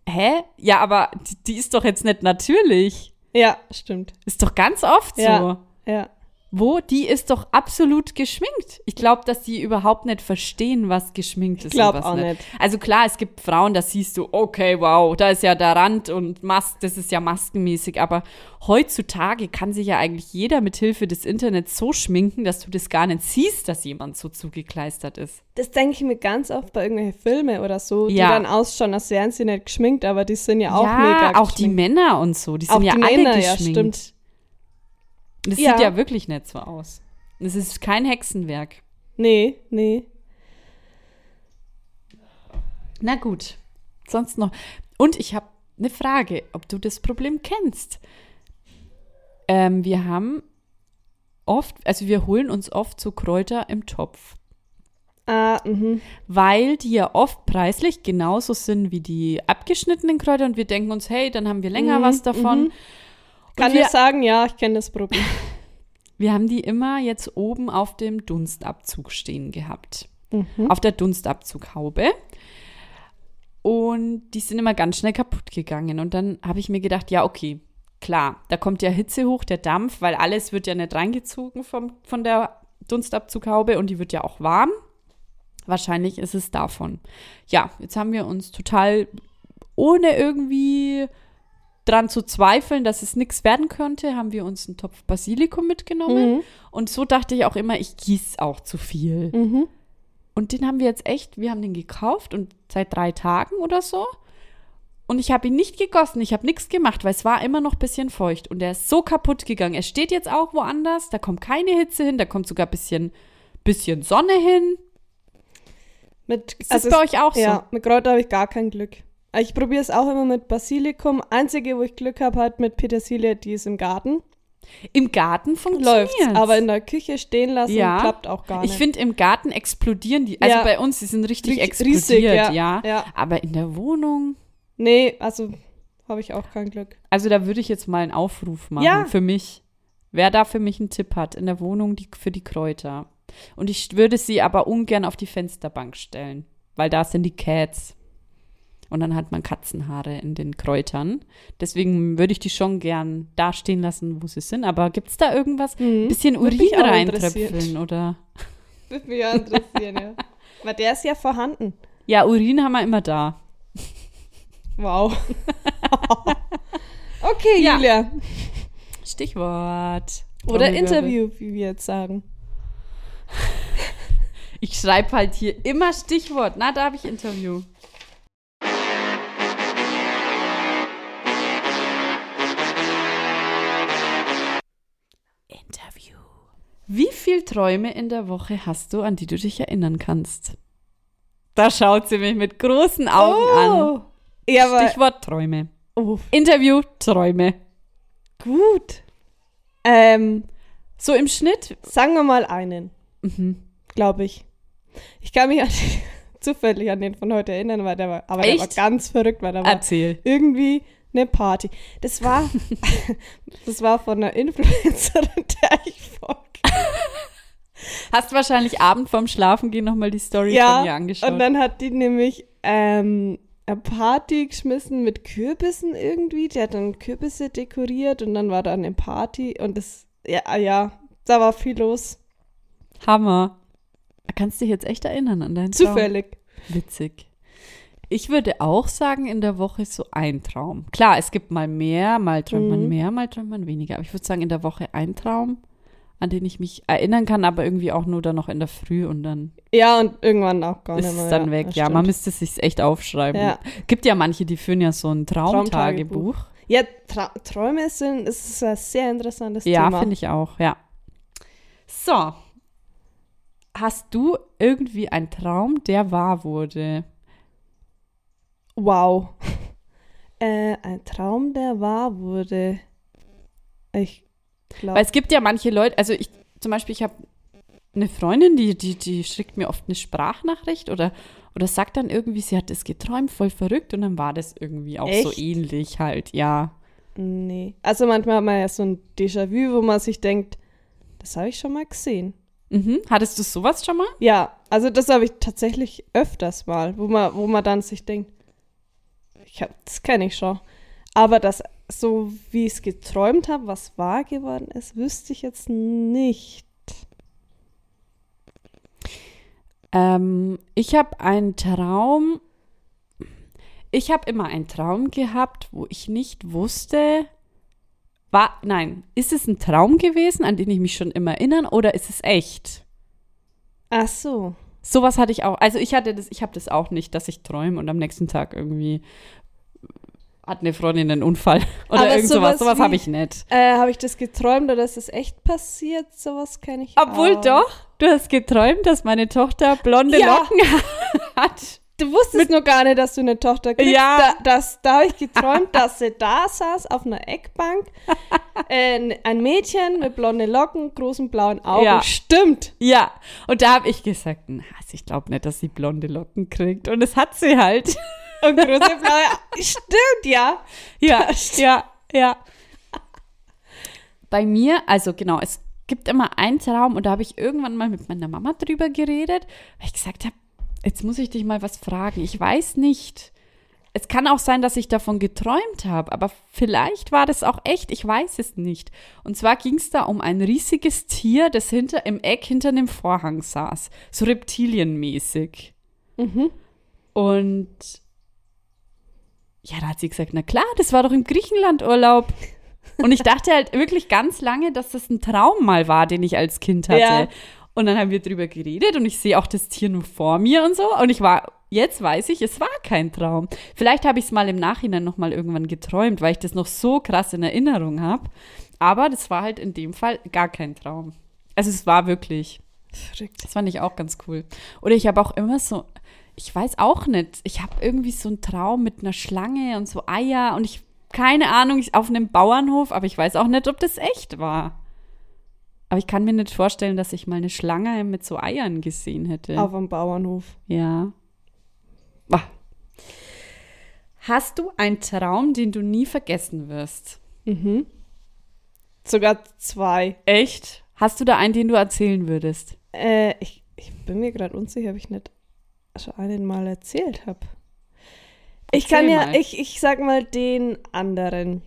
hä? Ja, aber die, die ist doch jetzt nicht natürlich. Ja, stimmt. Ist doch ganz oft so. Ja. Wo? Die ist doch absolut geschminkt. Ich glaube, dass die überhaupt nicht verstehen, was geschminkt ist. glaub und was auch nicht. nicht. Also klar, es gibt Frauen, da siehst du, okay, wow, da ist ja der Rand und Mas das ist ja maskenmäßig. Aber heutzutage kann sich ja eigentlich jeder mit Hilfe des Internets so schminken, dass du das gar nicht siehst, dass jemand so zugekleistert ist. Das denke ich mir ganz oft bei irgendwelchen Filmen oder so, die Ja. dann ausschauen, als wären sie nicht geschminkt, aber die sind ja auch ja, mega auch die geschminkt. Männer und so, die sind Auch ja die alle Männer, ja, geschminkt. Stimmt. Das Ja. sieht ja wirklich nicht so aus. Das ist kein Hexenwerk. Nee, nee. Na gut, sonst noch. Und ich habe eine Frage, ob du das Problem kennst. Ähm, wir haben oft, also wir holen uns oft so Kräuter im Topf, Ah, mhm. weil die ja oft preislich genauso sind wie die abgeschnittenen Kräuter und wir denken uns, hey, dann haben wir länger Mhm, was davon. mhm. Kann wir- ich sagen, ja, ich kenne das Problem. Wir haben die immer jetzt oben auf dem Dunstabzug stehen gehabt. Mhm. Auf der Dunstabzughaube. Und die sind immer ganz schnell kaputt gegangen. Und dann habe ich mir gedacht, ja, okay, klar, da kommt ja Hitze hoch, der Dampf, weil alles wird ja nicht reingezogen vom, von der Dunstabzughaube und die wird ja auch warm. Wahrscheinlich ist es davon. Ja, jetzt haben wir uns total, ohne irgendwie dran zu zweifeln, dass es nichts werden könnte, haben wir uns einen Topf Basilikum mitgenommen. Mhm. Und so dachte ich auch immer, ich gieße auch zu viel. Mhm. Und den haben wir jetzt echt, wir haben den gekauft und seit drei Tagen oder so. Und ich habe ihn nicht gegossen, ich habe nichts gemacht, weil es war immer noch ein bisschen feucht. Und er ist so kaputt gegangen. Er steht jetzt auch woanders, da kommt keine Hitze hin, da kommt sogar ein bisschen, bisschen Sonne hin. Mit, Ist das also bei es- euch auch so? Ja, mit Kräuter habe ich gar kein Glück. Ich probiere es auch immer mit Basilikum. Einzige, wo ich Glück habe, halt mit Petersilie, die ist im Garten. Im Garten funktioniert Läuft. Aber in der Küche stehen lassen, Ja. klappt auch gar nicht. Ich finde, im Garten explodieren die. Also Ja. bei uns, die sind richtig Rie- explodiert, riesig, ja. ja, ja. Aber in der Wohnung, Nee, also habe ich auch kein Glück. also da würde ich jetzt mal einen Aufruf machen Ja. für mich. Wer da für mich einen Tipp hat in der Wohnung die, für die Kräuter. Und ich würde sie aber ungern auf die Fensterbank stellen, weil da sind die Cats. Und dann hat man Katzenhaare in den Kräutern. Deswegen würde ich die schon gern da stehen lassen, wo sie sind. Aber gibt es da irgendwas? Mhm. Bisschen Urin auch reintröpfeln oder? Würde mich ja interessieren, ja. Weil der ist ja vorhanden. Ja, Urin haben wir immer da. Wow. okay, Ja. Julia. Stichwort. Oder. Interview, wie wir jetzt sagen. Ich schreibe halt hier immer Stichwort. Na, da habe ich. Interview. Wie viel Träume in der Woche hast du, an die du dich erinnern kannst? Da schaut sie mich mit großen Augen an. Ja, Stichwort Träume. oh, Interview Träume. gut. Ähm, So im Schnitt. sagen wir mal einen, Mhm. glaube ich. Ich kann mich an, zufällig an den von heute erinnern, weil der war, aber der war ganz verrückt, weil da war Erzähl. irgendwie eine Party. Das war, das war von einer Influencerin, der ich folge. Hast wahrscheinlich Abend vorm Schlafengehen nochmal die Story von mir angeschaut. und dann hat die nämlich ähm, eine Party geschmissen mit Kürbissen irgendwie. Die hat dann Kürbisse dekoriert und dann war da eine Party und das, ja, ja, da war viel los. Hammer. Kannst dich jetzt echt erinnern an deinen Traum? Zufällig. Witzig. Ich würde auch sagen, in der Woche so ein Traum. Klar, es gibt mal mehr, mal träumt man Mhm. mehr, mal träumt man weniger. Aber ich würde sagen, in der Woche ein Traum, an den ich mich erinnern kann, aber irgendwie auch nur dann noch in der Früh und dann Ja, und irgendwann auch gar ist nicht mehr. es dann ja, weg. Ja, stimmt. man müsste es sich echt aufschreiben. Ja. Gibt ja manche, die führen ja so ein Traumtagebuch. Traumtagebuch. Ja, Tra Träume sind, ist ein sehr interessantes Ja, Thema. finde ich auch, ja. So. Hast du irgendwie einen Traum, der wahr wurde? Wow. Äh, ein Traum, der wahr wurde. Ich Weil glaube. es gibt ja manche Leute, also ich zum Beispiel, ich habe eine Freundin, die, die, die schickt mir oft eine Sprachnachricht oder, oder sagt dann irgendwie, sie hat es geträumt, voll verrückt und dann war das irgendwie auch so Echt? ähnlich halt, ja. Nee. Also manchmal hat man ja so ein Déjà-vu, wo man sich denkt, das habe ich schon mal gesehen. Mhm. Hattest du sowas schon mal? Ja, also das habe ich tatsächlich öfters mal, wo man, wo man dann sich denkt, ich hab, das kenne ich schon. Aber das, so wie ich es geträumt habe, was wahr geworden ist, wüsste ich jetzt nicht. Ähm, ich habe einen Traum. Ich habe immer einen Traum gehabt, wo ich nicht wusste, war, nein, ist es ein Traum gewesen, an den ich mich schon immer erinnern, oder ist es echt? Ach so. Sowas hatte ich auch. Also ich hatte das, ich habe das auch nicht, dass ich träume und am nächsten Tag irgendwie hat eine Freundin einen Unfall oder Aber irgend sowas. sowas habe ich nicht. Äh, habe ich das geträumt oder ist es echt passiert? Sowas kenne ich Obwohl auch. doch, du hast geträumt, dass meine Tochter blonde Ja. Locken hat. Du wusstest nur gar nicht, dass du eine Tochter kriegst. Ja. Da, das, da habe ich geträumt, dass sie da saß auf einer Eckbank. äh, ein Mädchen mit blonden Locken, großen blauen Augen. Ja. Stimmt. Ja, und da habe ich gesagt, na, also ich glaube nicht, dass sie blonde Locken kriegt. Und es hat sie halt. Und große blaue. Stimmt, ja. Ja, stimmt. ja, ja. Bei mir, also genau, es gibt immer einen Traum und da habe ich irgendwann mal mit meiner Mama drüber geredet, weil ich gesagt habe, jetzt muss ich dich mal was fragen. Ich weiß nicht. Es kann auch sein, dass ich davon geträumt habe, aber vielleicht war das auch echt, ich weiß es nicht. Und zwar ging es da um ein riesiges Tier, das hinter im Eck hinter dem Vorhang saß, so reptilienmäßig. Mhm. Und ja, da hat sie gesagt, na klar, das war doch im Griechenland-Urlaub. Und ich dachte halt wirklich ganz lange, dass das ein Traum mal war, den ich als Kind hatte. Ja. Und dann haben wir drüber geredet und ich sehe auch das Tier nur vor mir und so. Und ich war, jetzt weiß ich, es war kein Traum. Vielleicht habe ich es mal im Nachhinein noch mal irgendwann geträumt, weil ich das noch so krass in Erinnerung habe. Aber das war halt in dem Fall gar kein Traum. Also es war wirklich. Verrückt. Das fand ich auch ganz cool. Oder ich habe auch immer so, ich weiß auch nicht, ich habe irgendwie so einen Traum mit einer Schlange und so Eier und ich, keine Ahnung, ich, auf einem Bauernhof, aber ich weiß auch nicht, ob das echt war. Aber ich kann mir nicht vorstellen, dass ich mal eine Schlange mit so Eiern gesehen hätte. Auf dem Bauernhof. ja. Ah. Hast du einen Traum, den du nie vergessen wirst? Mhm. Sogar zwei. Echt? Hast du da einen, den du erzählen würdest? Äh, ich, ich bin mir gerade unsicher, ob ich nicht einen mal erzählt habe. Ich Erzähl kann ja, mal. ich, ich sag mal den anderen.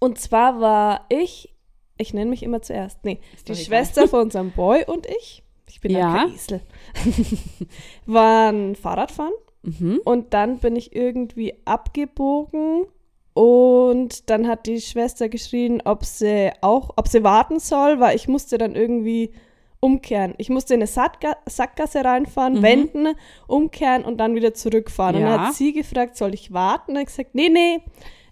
Und zwar war ich, ich nenne mich immer zuerst, nee, Ist die. Schwester von unserem Boy und ich. Ich bin Ja. kein Esel. Waren Fahrradfahren Mhm. und dann bin ich irgendwie abgebogen und dann hat die Schwester geschrien, ob sie auch, ob sie warten soll, weil ich musste dann irgendwie umkehren. Ich musste in eine Sackga Sackgasse reinfahren, Mhm. wenden, umkehren und dann wieder zurückfahren. Und Ja. dann hat sie gefragt, soll ich warten? Und ich gesagt, nee, nee,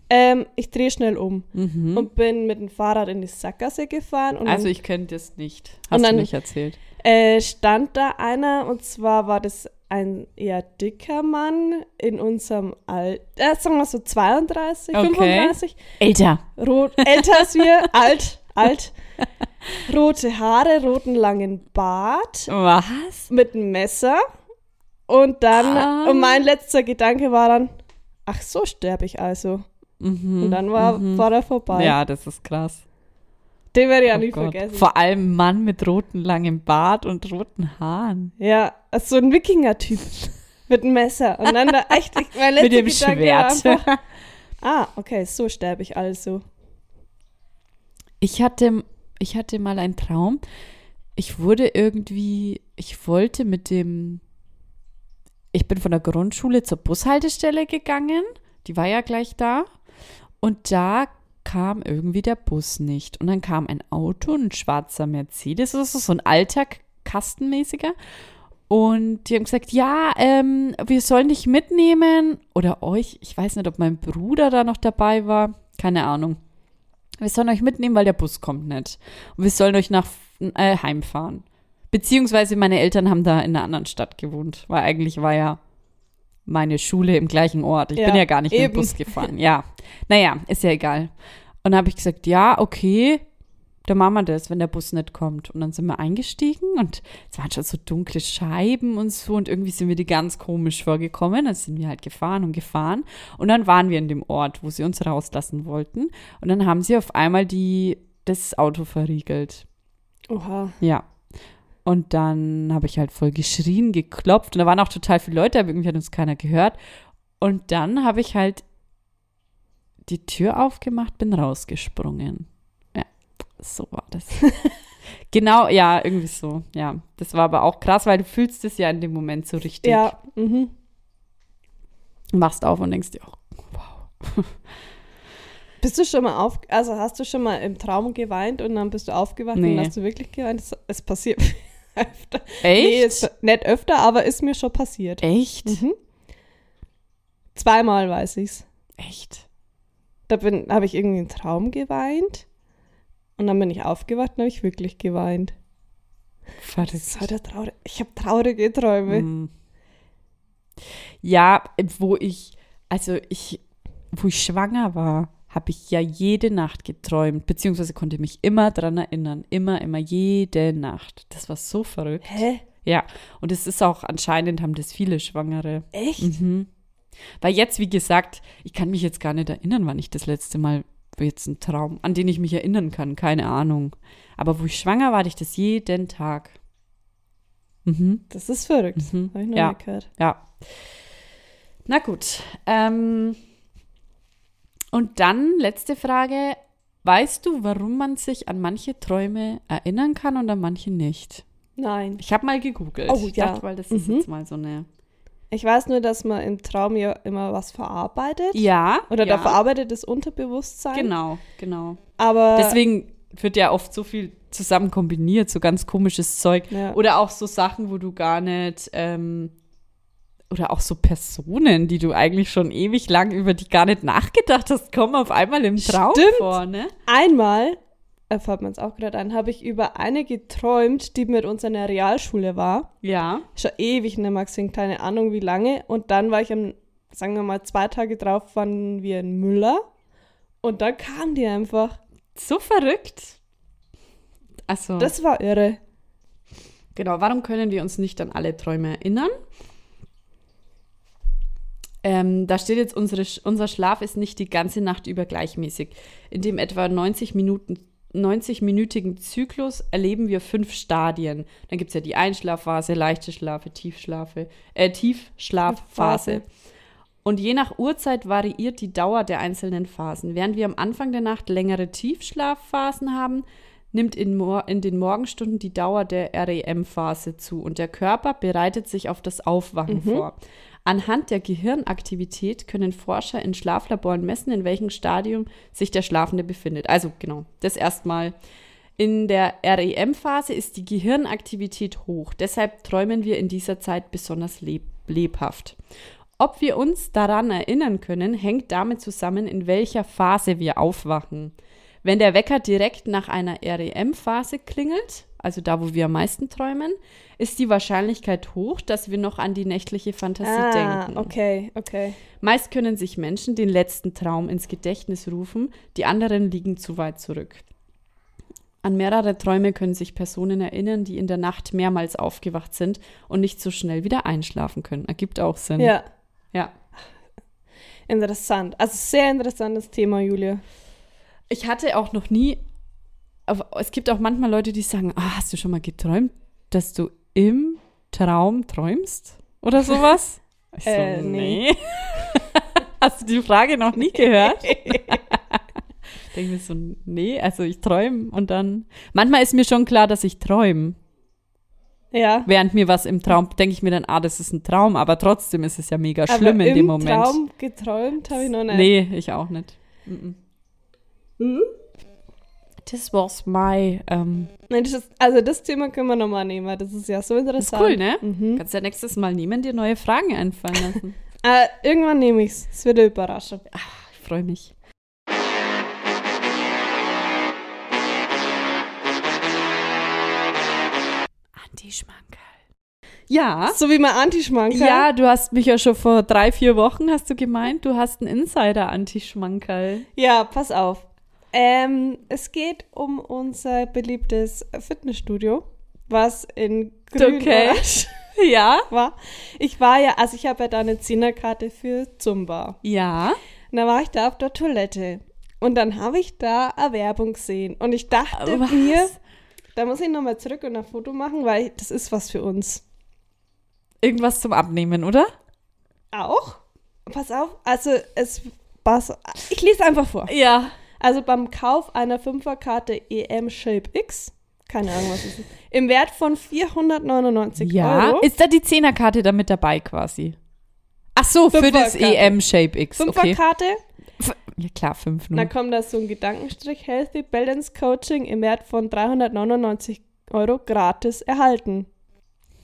ähm, ich drehe schnell um. Mhm. Und bin mit dem Fahrrad in die Sackgasse gefahren und Also dann ich könnte es nicht. Und Hast dann- du nicht erzählt. äh, stand da einer und zwar war das ein eher dicker Mann in unserem Alter, äh, sagen wir so 32, Okay. 35, Älter. rot, älter als wir, alt, alt, rote Haare, roten langen Bart, Was? mit einem Messer und dann, Ah. und mein letzter Gedanke war dann, ach so sterbe ich also. Mhm. Und dann war, mhm. war er vorbei. Ja, das ist krass. Den werde ich ja Oh nie Gott. vergessen. Vor allem Mann mit roten langem Bart und roten Haaren. Ja, also so ein Wikinger-Typ mit einem Messer. Und dann da echt, ich, mein letzter Mit dem Gedanke Schwert. einfach, ah, okay, so sterbe ich also. Ich hatte, ich hatte mal einen Traum. Ich wurde irgendwie, ich wollte mit dem, ich bin von der Grundschule zur Bushaltestelle gegangen. Die war ja gleich da. Und da kam irgendwie der Bus nicht. Und dann kam ein Auto, ein schwarzer Mercedes, das ist so ein alter, kastenmäßiger. Und die haben gesagt, ja, ähm, wir sollen dich mitnehmen. Oder euch. Ich weiß nicht, ob mein Bruder da noch dabei war. Keine Ahnung. Wir sollen euch mitnehmen, weil der Bus kommt nicht. Und wir sollen euch nach äh, heimfahren. Beziehungsweise meine Eltern haben da in einer anderen Stadt gewohnt. Weil eigentlich war ja meine Schule im gleichen Ort. Ich Ja, bin ja gar nicht mit dem eben. Bus gefahren. Ja. Naja, ist ja egal. Und dann habe ich gesagt, ja, okay, dann machen wir das, wenn der Bus nicht kommt. Und dann sind wir eingestiegen und es waren schon so dunkle Scheiben und so und irgendwie sind wir die ganz komisch vorgekommen. Dann sind wir halt gefahren und gefahren und dann waren wir in dem Ort, wo sie uns rauslassen wollten. Und dann haben sie auf einmal die, das Auto verriegelt. Oha. Ja. Und dann habe ich halt voll geschrien, geklopft und da waren auch total viele Leute, aber irgendwie hat uns keiner gehört. Und dann habe ich halt die Tür aufgemacht, bin rausgesprungen. So war das. genau, ja, irgendwie so. Ja, das war aber auch krass, weil du fühlst es ja in dem Moment so richtig. Ja, mhm. Machst auf und denkst dir, oh, wow. Bist du schon mal auf, also hast du schon mal im Traum geweint und dann bist du aufgewacht Nee. und hast du wirklich geweint? Es, passiert öfter. Echt? Nee, nicht öfter, aber ist mir schon passiert. Echt? Mhm. Zweimal weiß ich's. Echt? Da bin, habe ich irgendwie einen Traum geweint und dann bin ich aufgewacht und habe ich wirklich geweint. Verrückt. Das ist heute traurig. Ich habe traurige Träume. Mm. Ja, wo ich, also ich, wo ich schwanger war, habe ich ja jede Nacht geträumt, beziehungsweise konnte mich immer dran erinnern. Immer, immer, jede Nacht. Das war so verrückt. Hä? Ja, und es ist auch, anscheinend haben das viele Schwangere. Echt? Mhm. Weil jetzt, wie gesagt, ich kann mich jetzt gar nicht erinnern, wann ich das letzte Mal jetzt einen Traum, an den ich mich erinnern kann, keine Ahnung. Aber wo ich schwanger war, hatte ich das jeden Tag. Mhm. Das ist verrückt. Mhm. Habe ich noch Ja. nie gehört. Ja. Na gut. Ähm, und dann letzte Frage. Weißt du, warum man sich an manche Träume erinnern kann und an manche nicht? Nein. Ich habe mal gegoogelt. Oh, ich ja. dachte, weil das ist Mhm. jetzt mal so eine. Ich weiß nur, dass man im Traum ja immer was verarbeitet. Ja. Oder ja. da verarbeitet das Unterbewusstsein. Genau, genau. Aber Deswegen wird ja oft so viel zusammen kombiniert, so ganz komisches Zeug. Ja. Oder auch so Sachen, wo du gar nicht, ähm, oder auch so Personen, die du eigentlich schon ewig lang über die gar nicht nachgedacht hast, kommen auf einmal im Traum Stimmt. vor, ne? einmal, fällt mir es auch gerade ein, habe ich über eine geträumt, die mit uns in der Realschule war. Ja. Schon ewig nicht mehr gesehen, keine Ahnung wie lange. Und dann war ich am, sagen wir mal, zwei Tage drauf, waren wir in Müller. Und dann kam die einfach. So verrückt. Also, Das war irre. genau, warum können wir uns nicht an alle Träume erinnern? Ähm, da steht jetzt, unsere, unser Schlaf ist nicht die ganze Nacht über gleichmäßig. In dem etwa 90 Minuten 90-minütigen Zyklus erleben wir fünf Stadien. Dann gibt es ja die Einschlafphase, leichte Schlafe, Tiefschlafe, äh, Tiefschlafphase. Und je nach Uhrzeit variiert die Dauer der einzelnen Phasen. Während wir am Anfang der Nacht längere Tiefschlafphasen haben, nimmt in, in den Morgenstunden die Dauer der REM-Phase zu und der Körper bereitet sich auf das Aufwachen vor. Anhand der Gehirnaktivität können Forscher in Schlaflaboren messen, in welchem Stadium sich der Schlafende befindet. Also genau, das erstmal. In der REM-Phase ist die Gehirnaktivität hoch. Deshalb träumen wir in dieser Zeit besonders leb lebhaft. Ob wir uns daran erinnern können, hängt damit zusammen, in welcher Phase wir aufwachen. Wenn der Wecker direkt nach einer REM-Phase klingelt, also da, wo wir am meisten träumen, ist die Wahrscheinlichkeit hoch, dass wir noch an die nächtliche Fantasie Ah, denken. okay, okay. Meist können sich Menschen den letzten Traum ins Gedächtnis rufen, die anderen liegen zu weit zurück. An mehrere Träume können sich Personen erinnern, die in der Nacht mehrmals aufgewacht sind und nicht so schnell wieder einschlafen können. Ergibt auch Sinn. Ja, ja. interessant. Also sehr interessantes Thema, Julia. Ich hatte auch noch nie, es gibt auch manchmal Leute, die sagen, ah, hast du schon mal geträumt, dass du im Traum träumst oder sowas? Ich so, Äh, nee. nee. hast du die Frage noch nie gehört? Denke mir so, nee, also ich träume und dann. Manchmal ist mir schon klar, dass ich träume. Ja. Während mir was im Traum, denke ich mir dann, ah, das ist ein Traum, aber trotzdem ist es ja mega Aber schlimm in dem Moment. Traum geträumt habe ich noch nicht. Nee, ich auch nicht. Mhm. Das was my. Ähm, Nein, das ist, also das Thema können wir nochmal nehmen. Das ist ja so das ist interessant. cool, ne? Mhm. Kannst ja nächstes Mal nehmen, dir neue Fragen einfallen lassen. Äh, irgendwann nehme ich es. Wird eine Überraschung. Ich freue mich. Anti-Schmankerl. Ja. So wie mein Antischmanker. Ja, du hast mich ja schon vor drei, vier Wochen, hast du gemeint, du hast einen Insider-Anti-Schmankerl. Ja, pass auf. Ähm, es geht um unser beliebtes Fitnessstudio, was in grün Okay. Ja. war. Ich war ja, also ich habe ja da eine Zehnerkarte für Zumba. Ja. Und dann war ich da auf der Toilette. Und dann habe ich da eine Werbung gesehen. Und ich dachte Was? mir, da muss ich nochmal zurück und ein Foto machen, weil das ist was für uns. Irgendwas zum Abnehmen, oder? Auch? Pass auf, also es war so, ich lese einfach vor. Ja. Also beim Kauf einer Fünferkarte EM Shape X, keine Ahnung, was es ist, im Wert von 499 Ja. Euro. Ist da die Zehnerkarte da mit dabei quasi? Ach so, für das. EM Shape X. Okay. Fünferkarte, F- Ja klar, fünf nur. dann kommt da so ein Gedankenstrich Healthy Balance Coaching im Wert von 399 Euro gratis erhalten.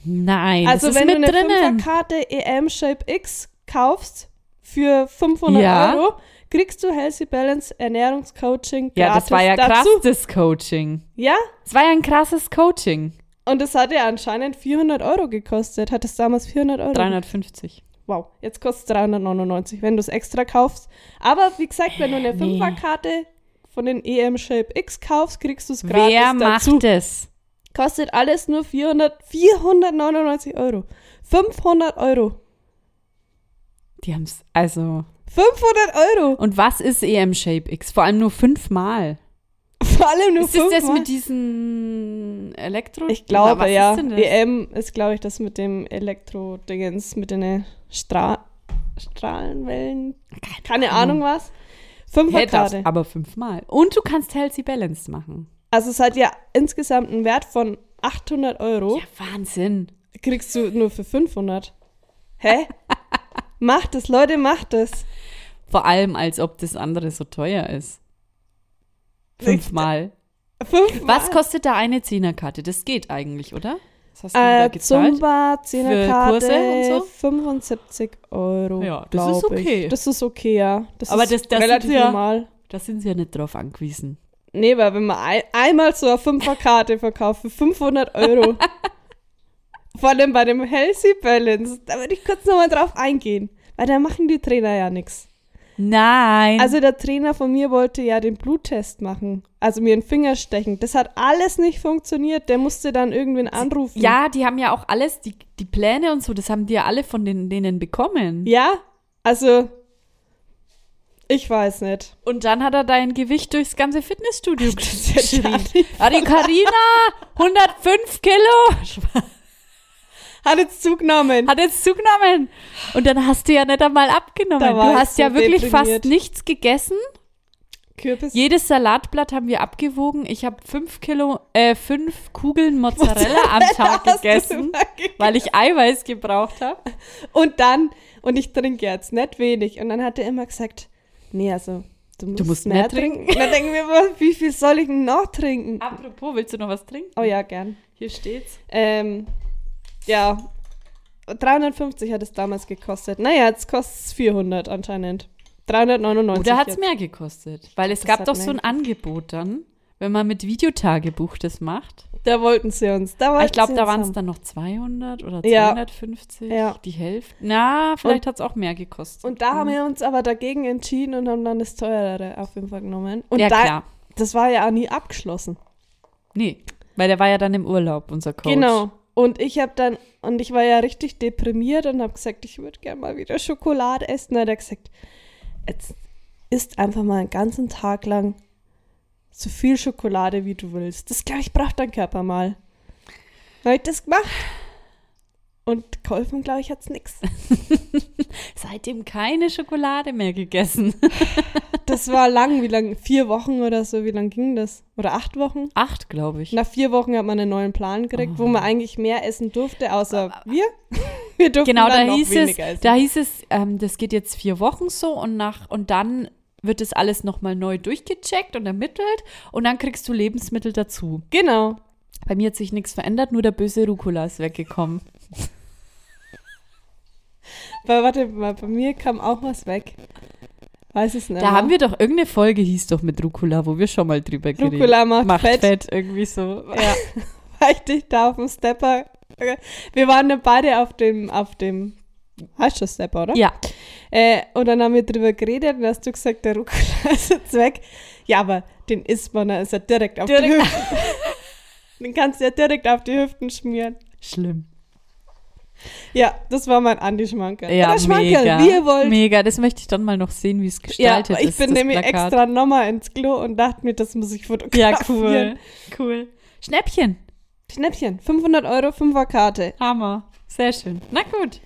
Nein, also das ist wenn du eine drinnen. Fünferkarte EM Shape X kaufst für 500 Ja. Euro, kriegst du Healthy Balance Ernährungscoaching gratis Ja, das war ja dazu. das Coaching. Ja, Das war ja ein krasses Coaching. und das hat ja anscheinend 400 Euro gekostet. Hat es damals 400 Euro 350. Wow, jetzt kostet es 399, wenn du es extra kaufst. Aber wie gesagt, wenn du eine Nee. Fünferkarte von den EM Shape X kaufst, kriegst du es gratis Wer dazu. macht das? Kostet alles nur 400, 499 Euro. 500 Euro. Die haben es, also. 500 Euro. Und was ist EM Shape X? Vor allem nur fünfmal. Vor allem nur Ist das das fünfmal. mit diesen Elektro? Ich glaube, was ja. Ist das? EM ist, glaube ich, das mit dem Elektro-Dingens, mit den Stra Strahlenwellen. Keine Ahnung was. Hä, darfst Fünferkarte. aber fünfmal. Und du kannst Healthy Balance machen. Also es hat ja insgesamt einen Wert von 800 Euro. Ja, Wahnsinn. Kriegst du nur für 500. Hä? macht es, Leute, macht es. Vor allem, als ob das andere so teuer ist. Fünfmal. Fünfmal. Was kostet da eine Zehnerkarte? Das geht eigentlich, oder? Was hast du da Äh, gezahlt? Zumba, Kurse Zehnerkarte, und so? 75 Euro. Ja, das ist okay. Ich. Das ist okay, ja. Das Aber ist das- das relativ sind ja- normal. Da sind sie ja nicht drauf angewiesen. Nee, weil wenn man ein, einmal so eine Fünferkarte verkauft für 500 Euro, vor allem bei dem Healthy Balance, da würde ich kurz nochmal drauf eingehen, weil da machen die Trainer ja nichts. Nein. Also der Trainer von mir wollte ja den Bluttest machen, also mir den Finger stechen. Das hat alles nicht funktioniert, der musste dann irgendwen anrufen. ja, die haben ja auch alles, die, die Pläne und so, das haben die ja alle von den, denen bekommen. Ja, also ich weiß nicht. Und dann hat er dein Gewicht durchs ganze Fitnessstudio geschrieben. Ah, die Carina, 105 Kilo. Hat jetzt zugenommen. Hat jetzt zugenommen. Und dann hast du ja nicht einmal abgenommen. Du hast so ja wirklich deprimiert. fast nichts gegessen. Kürbis. Jedes Salatblatt haben wir abgewogen. Ich habe fünf Kilo, äh, fünf Kugeln Mozzarella am Tag du gegessen, gegessen. weil ich Eiweiß gebraucht habe. Und dann, und ich trinke jetzt nicht wenig. Und dann hat er immer gesagt, nee, also du musst, musst mehr mehr trinken. trinken. Und dann denken wir, wie viel soll ich denn noch trinken? Apropos, willst du noch was trinken? Oh ja, gern. Hier steht's. Ähm, ja, 350 hat es damals gekostet. Naja, jetzt kostet es 400 anscheinend. 399. Oder hat es mehr gekostet? Weil es Das gab doch so ein Angebot dann, wenn man mit Videotagebuch das macht. Da wollten sie uns. Da ich glaube, da waren es dann noch 200 oder Ja. 250, Ja. die Hälfte. Na, vielleicht hat es auch mehr gekostet. Und da haben wir uns aber dagegen entschieden und haben dann das teurere auf jeden Fall genommen. Und ja, da, klar. das war ja auch nie abgeschlossen. Nee, weil der war ja dann im Urlaub, unser Coach. Genau. Und ich habe dann, und ich war ja richtig deprimiert und habe gesagt, ich würde gerne mal wieder Schokolade essen. Hat er gesagt, jetzt isst einfach mal einen ganzen Tag lang so viel Schokolade, wie du willst. Das, glaube ich, braucht dein Körper mal. Habe ich das gemacht. Und geholfen, glaube ich, hat es nichts. Seitdem keine Schokolade mehr gegessen. Das war lang, wie lang? Vier Wochen oder so, wie lang ging das? Oder acht Wochen? Acht, glaube ich. Nach vier Wochen hat man einen neuen Plan gekriegt, wo man eigentlich mehr essen durfte, außer wir. Wir durften Genau, da dann noch hieß es, weniger essen. da hieß es, ähm, das geht jetzt vier Wochen so und nach und dann wird das alles nochmal neu durchgecheckt und ermittelt und dann kriegst du Lebensmittel dazu. genau. Bei mir hat sich nichts verändert, nur der böse Rucola ist weggekommen. Weil, warte mal, bei mir kam auch was weg. Weiß es nicht. Da haben wir doch irgendeine Folge, hieß doch mit Rucola, wo wir schon mal drüber geredet Rucola macht, Macht fett. fett. irgendwie so. Ja. Weil ich dich da auf dem Stepper. Wir waren ja beide auf dem, auf dem. Heißt schon Stepper, oder? Ja, Äh, und dann haben wir drüber geredet und hast du gesagt, der Rucola ist jetzt weg. Ja, aber den isst man, dann ist er direkt auf die Direkt- Hüften. den kannst du ja direkt auf die Hüften schmieren. schlimm. Ja, das war mein Andi-Schmankerl. Ja, Oder Schmankerl, mega. wie ihr wollt. Mega, das möchte ich dann mal noch sehen, wie es Ja, gestaltet ich ist. bin das nämlich Plakat. extra nochmal ins Klo und dachte mir, das muss ich Ja, fotografieren. cool. Cool. Schnäppchen. Schnäppchen, 500 Euro, 5er Karte. Hammer. Sehr schön. Na gut.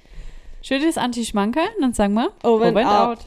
Schönes Anti-Schmankerl. Dann sagen wir Over and out.